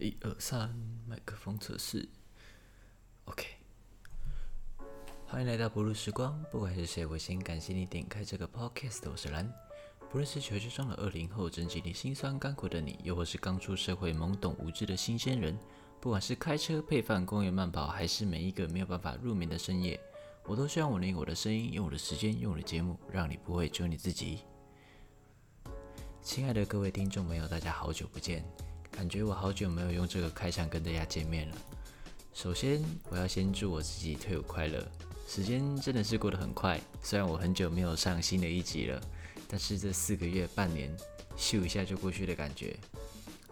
一二三，麦克风测试，OK。欢迎来到不露时光，不管是谁，我先感谢你点开这个 Podcast。我是蓝，不论是求学中的二零后，正经历辛酸甘苦的你，又或是刚出社会懵懂无知的新鲜人，不管是开车配饭、公园慢跑，还是每一个没有办法入眠的深夜，我都希望我能用我的声音，用我的时间，用我的节目，让你不会只有你自己。亲爱的各位听众朋友，大家好久不见。感觉我好久没有用这个开场跟大家见面了。首先，我要先祝我自己退伍快乐。时间真的是过得很快，虽然我很久没有上新的一集了，但是这四个月、半年，咻一下就过去的感觉，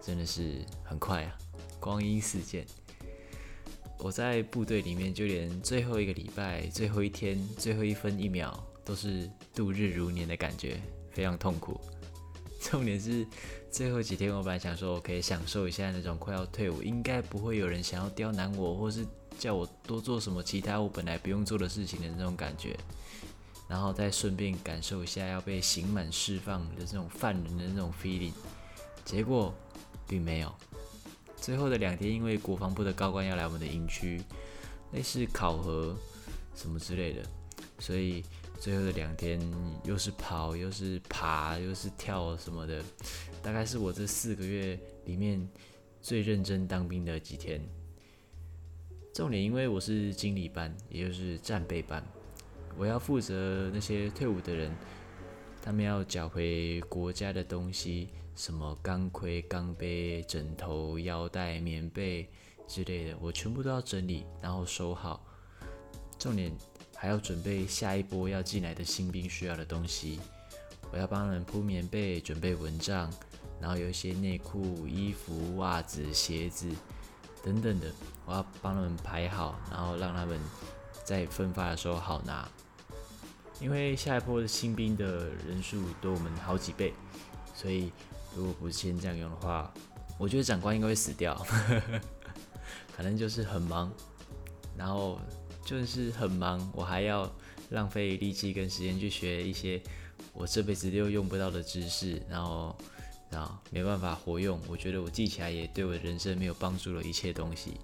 真的是很快啊！光阴似箭。我在部队里面，就连最后一个礼拜、最后一天、最后一分一秒，都是度日如年的感觉，非常痛苦。重点是最后几天，我本来想说我可以享受一下那种快要退伍，应该不会有人想要刁难我，或是叫我多做什么其他我本来不用做的事情的那种感觉，然后再顺便感受一下要被刑满释放的这种犯人的那种 feeling。结果并没有，最后的两天，因为国防部的高官要来我们的营区，类似考核什么之类的，所以。最后的两天，又是跑，又是爬，又是跳什么的，大概是我这四个月里面最认真当兵的几天。重点，因为我是经理班，也就是战备班，我要负责那些退伍的人，他们要缴回国家的东西，什么钢盔、钢杯、枕头、腰带、棉被之类的，我全部都要整理，然后收好。重点。还要准备下一波要进来的新兵需要的东西，我要帮他们铺棉被，准备蚊帐，然后有一些内裤、衣服、袜子、鞋子等等的，我要帮他们排好，然后让他们在分发的时候好拿。因为下一波的新兵的人数多我们好几倍，所以如果不先这样用的话，我觉得长官应该会死掉，可能就是很忙，然后。就是很忙，我还要浪费力气跟时间去学一些我这辈子都用不到的知识，然后，然后没办法活用。我觉得我记起来也对我人生没有帮助的一切东西。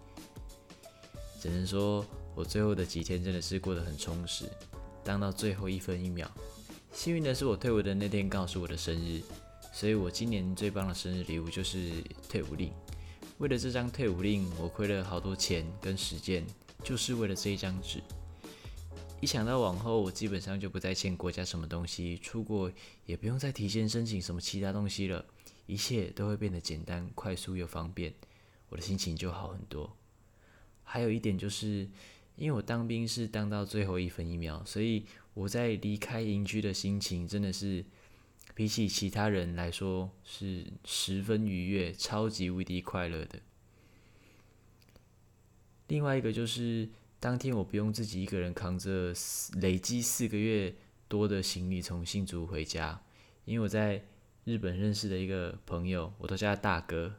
只能说我最后的几天真的是过得很充实，当到最后一分一秒。幸运的是我退伍的那天刚好是我的生日，所以我今年最棒的生日礼物就是退伍令。为了这张退伍令，我亏了好多钱跟时间。就是为了这一张纸，一想到往后我基本上就不再欠国家什么东西，出国也不用再提前申请什么其他东西了，一切都会变得简单、快速又方便，我的心情就好很多。还有一点就是，因为我当兵是当到最后一分一秒，所以我在离开营区的心情真的是比起其他人来说是十分愉悦、超级无敌快乐的。另外一个就是，当天我不用自己一个人扛着累积四个月多的行李从新竹回家，因为我在日本认识的一个朋友，我都叫他大哥，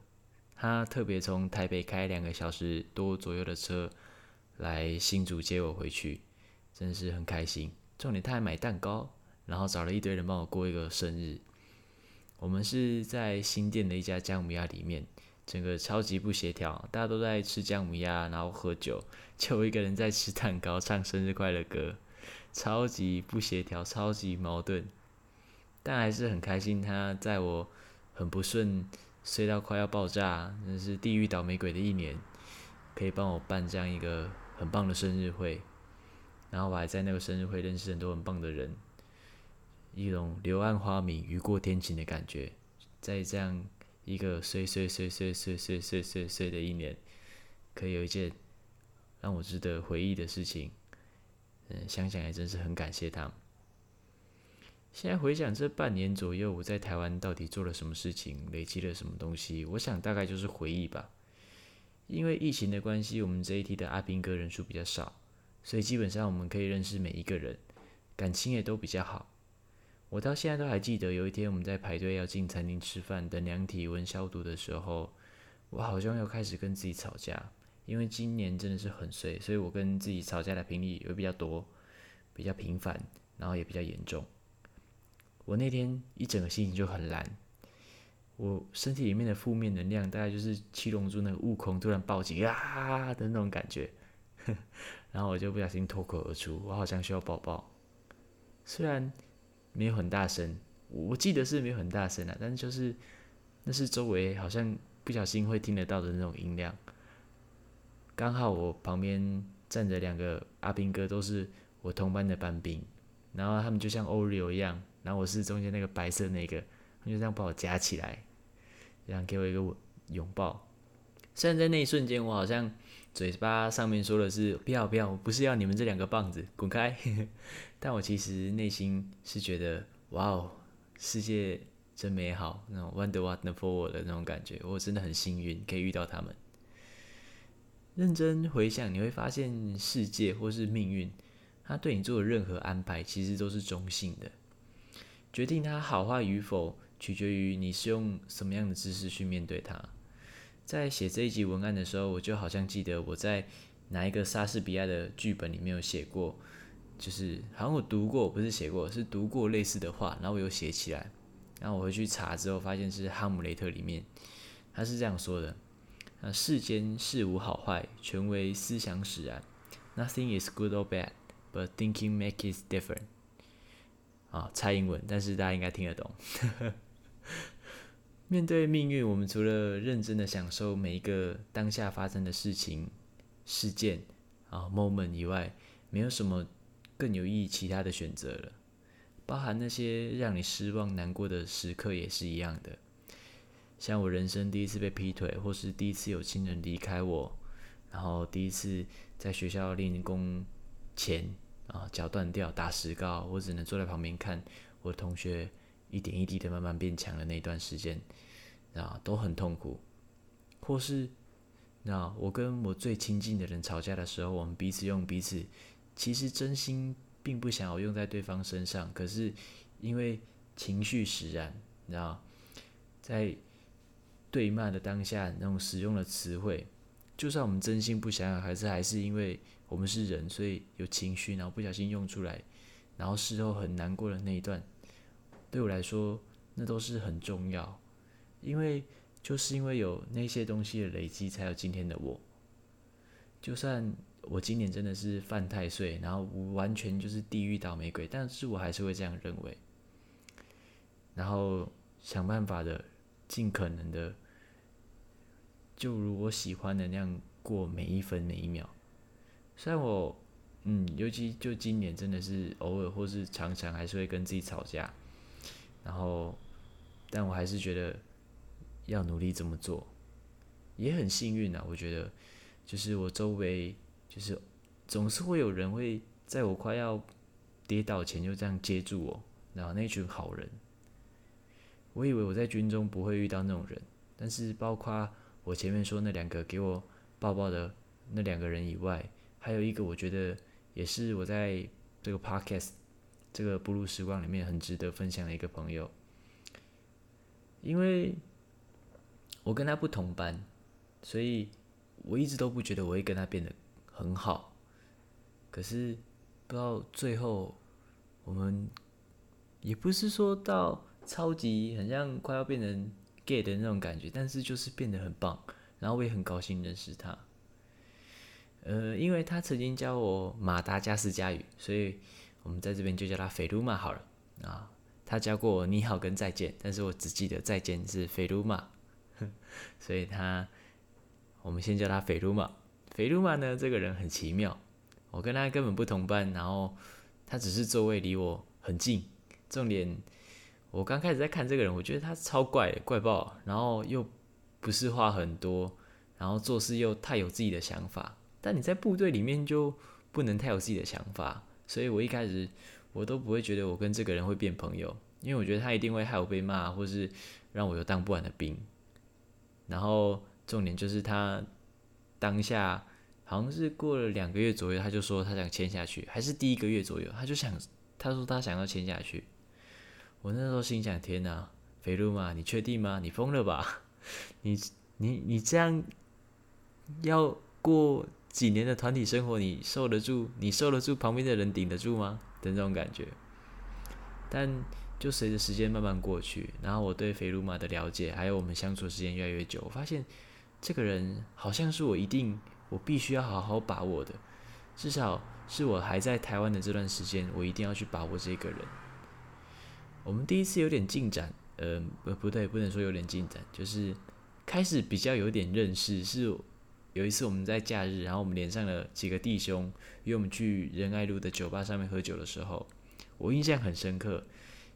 他特别从台北开两个小时多左右的车来新竹接我回去，真的是很开心。重点他还买蛋糕，然后找了一堆人帮我过一个生日。我们是在新店的一家姜母鸭里面。整个超级不协调，大家都在吃姜母鸭，然后喝酒，就我一个人在吃蛋糕、唱生日快乐歌，超级不协调，超级矛盾，但还是很开心。他在我很不顺、睡到快要爆炸、真是地狱倒霉鬼的一年，可以帮我办这样一个很棒的生日会，然后我还在那个生日会认识很多很棒的人，一种柳暗花明、雨过天晴的感觉，在这样。一个碎碎碎碎碎碎碎碎碎的一年，可以有一件让我值得回忆的事情，嗯，想想也真是很感谢他们。现在回想这半年左右，我在台湾到底做了什么事情，累积了什么东西，我想大概就是回忆吧。因为疫情的关系，我们这一批的阿兵哥人数比较少，所以基本上我们可以认识每一个人，感情也都比较好。我到现在都还记得，有一天我们在排队要进餐厅吃饭，等量体温消毒的时候，我好像又开始跟自己吵架。因为今年真的是很碎，所以我跟自己吵架的频率也比较多，比较频繁，然后也比较严重。我那天一整个心情就很烂，我身体里面的负面能量大概就是七龙珠那个悟空突然暴击啊的那种感觉，然后我就不小心脱口而出，我好像需要抱抱。虽然没有很大声，我记得是没有很大声啊，但是就是那是周围好像不小心会听得到的那种音量。刚好我旁边站着两个阿兵哥，都是我同班的班兵，然后他们就像 Oreo 一样，然后我是中间那个白色那个，他就这样把我夹起来，然后给我一个拥抱。虽然在那一瞬间，我好像嘴巴上面说的是不要不要，不是要你们这两个棒子滚开，但我其实内心是觉得哇哦，世界真美好，那种 wonder wonderful 的那种感觉，我真的很幸运可以遇到他们。认真回想，你会发现世界或是命运，他对你做的任何安排，其实都是中性的。决定它好坏与否，取决于你是用什么样的姿势去面对它。在写这一集文案的时候，我就好像记得我在哪一个莎士比亚的剧本里面有写过，就是好像我读过，不是写过，是读过类似的话，然后我有写起来。然后我回去查之后，发现是《哈姆雷特》里面，他是这样说的。那世间事无好坏，全为思想使然。Nothing is good or bad, but thinking makes it different。啊，猜英文，但是大家应该听得懂。面对命运，我们除了认真的享受每一个当下发生的事情、事件啊 moment 以外，没有什么更有意义其他的选择了。包含那些让你失望、难过的时刻也是一样的。像我人生第一次被劈腿，或是第一次有亲人离开我，然后第一次在学校练功前啊脚断掉打石膏，我只能坐在旁边看我同学一点一滴的慢慢变强的那段时间，啊都很痛苦。或是那我跟我最亲近的人吵架的时候，我们彼此用彼此，其实真心并不想要用在对方身上，可是因为情绪使然，你知道在。对骂的当下，那种使用的词汇，就算我们真心不想要，还是还是因为我们是人，所以有情绪，然后不小心用出来，然后事后很难过的那一段，对我来说，那都是很重要，因为就是因为有那些东西的累积，才有今天的我。就算我今年真的是犯太岁，然后完全就是地狱倒霉鬼，但是我还是会这样认为，然后想办法的，尽可能的。就如我喜欢的那样过每一分每一秒。虽然我，嗯，尤其就今年真的是偶尔或是常常还是会跟自己吵架，然后，但我还是觉得要努力这么做，也很幸运啊。我觉得，就是我周围就是总是会有人会在我快要跌倒前就这样接住我，然后那群好人。我以为我在军中不会遇到那种人，但是包括。我前面说那两个给我抱抱的那两个人以外，还有一个我觉得也是我在这个 podcast 这个步入时光里面很值得分享的一个朋友，因为我跟他不同班，所以我一直都不觉得我会跟他变得很好。可是不知道最后我们也不是说到超级，很像快要变成。gay 的那种感觉，但是就是变得很棒，然后我也很高兴认识他。呃，因为他曾经教我马达加斯加语，所以我们在这边就叫他菲鲁玛好了啊。他教过我你好跟再见，但是我只记得再见是菲鲁玛，所以他我们先叫他菲鲁玛。菲鲁玛呢，这个人很奇妙，我跟他根本不同班，然后他只是座位离我很近，重点。我刚开始在看这个人，我觉得他超怪，怪爆，然后又不是话很多，然后做事又太有自己的想法。但你在部队里面就不能太有自己的想法，所以我一开始我都不会觉得我跟这个人会变朋友，因为我觉得他一定会害我被骂，或是让我有当不完的兵。然后重点就是他当下好像是过了两个月左右，他就说他想签下去，还是第一个月左右，他就想他说他想要签下去。我那时候心想：天哪，肥路嘛，你确定吗？你疯了吧？你你你这样要过几年的团体生活，你受得住？你受得住旁边的人顶得住吗？的那种感觉。但就随着时间慢慢过去，然后我对肥鲁马的了解，还有我们相处时间越来越久，我发现这个人好像是我一定我必须要好好把握的，至少是我还在台湾的这段时间，我一定要去把握这个人。我们第一次有点进展，呃，不对，不能说有点进展，就是开始比较有点认识。是有一次我们在假日，然后我们连上了几个弟兄，约我们去仁爱路的酒吧上面喝酒的时候，我印象很深刻。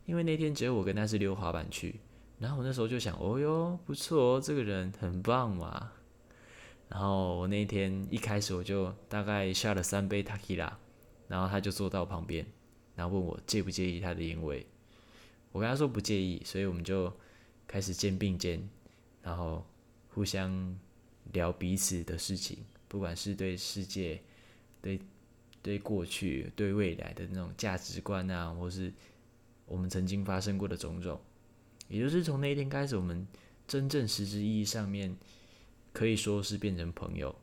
因为那天只有我跟他是溜滑板去，然后我那时候就想，哦哟，不错哦，这个人很棒嘛。然后我那天一开始我就大概下了三杯 Takila，然后他就坐到我旁边，然后问我介不介意他的烟味。我跟他说不介意，所以我们就开始肩并肩，然后互相聊彼此的事情，不管是对世界、对对过去、对未来的那种价值观啊，或是。我们曾经发生过的种种，也就是从那一天开始，我们真正实质意义上面可以说是变成朋友。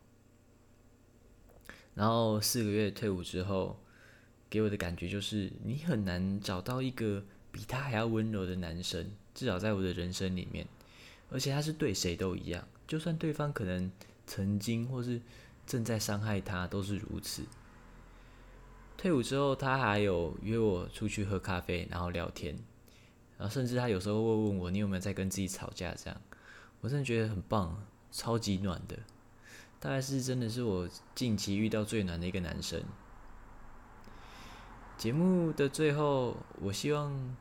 然后四个月退伍之后，给我的感觉就是，你很难找到一个比他还要温柔的男生，至少在我的人生里面。而且他是对谁都一样，就算对方可能曾经或是正在伤害他，都是如此。退伍之后，他还有约我出去喝咖啡，然后聊天，然后甚至他有时候会问我，你有没有在跟自己吵架？这样，我真的觉得很棒，超级暖的，大概是真的是我近期遇到最暖的一个男生。节目的最后，我希望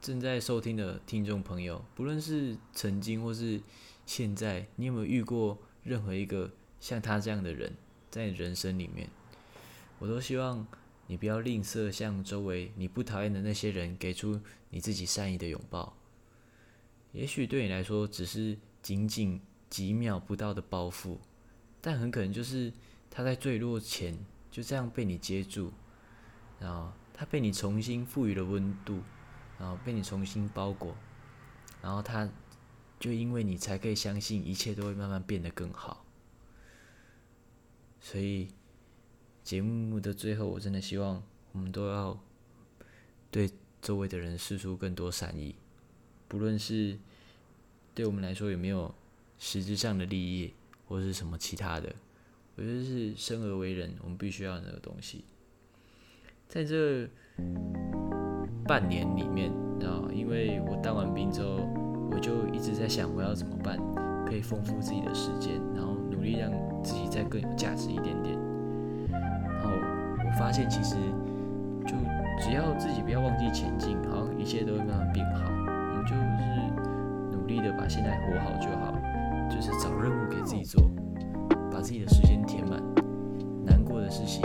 正在收听的听众朋友，不论是曾经或是现在，你有没有遇过任何一个像他这样的人，在你人生里面？我都希望你不要吝啬向周围你不讨厌的那些人给出你自己善意的拥抱。也许对你来说只是仅仅几秒不到的包袱，但很可能就是他在坠落前就这样被你接住，然后他被你重新赋予了温度，然后被你重新包裹，然后他就因为你才可以相信一切都会慢慢变得更好。所以。节目的最后，我真的希望我们都要对周围的人施出更多善意，不论是对我们来说有没有实质上的利益，或是什么其他的，我觉得是生而为人，我们必须要那个东西。在这半年里面啊，因为我当完兵之后，我就一直在想我要怎么办，可以丰富自己的时间，然后努力让自己再更有价值一点点。然后我发现其实就只要自己不要忘记前进，好像一切都会慢慢变好。我们就是努力的把现在活好就好，就是找任务给自己做，把自己的时间填满。难过的事情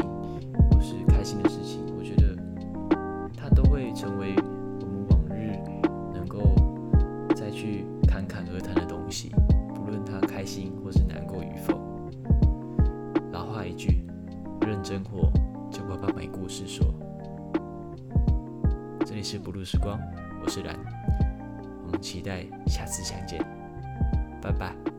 是不露时光，我是蓝，我们期待下次相见，拜拜。